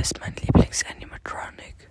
ist mein Lieblingsanimatronic.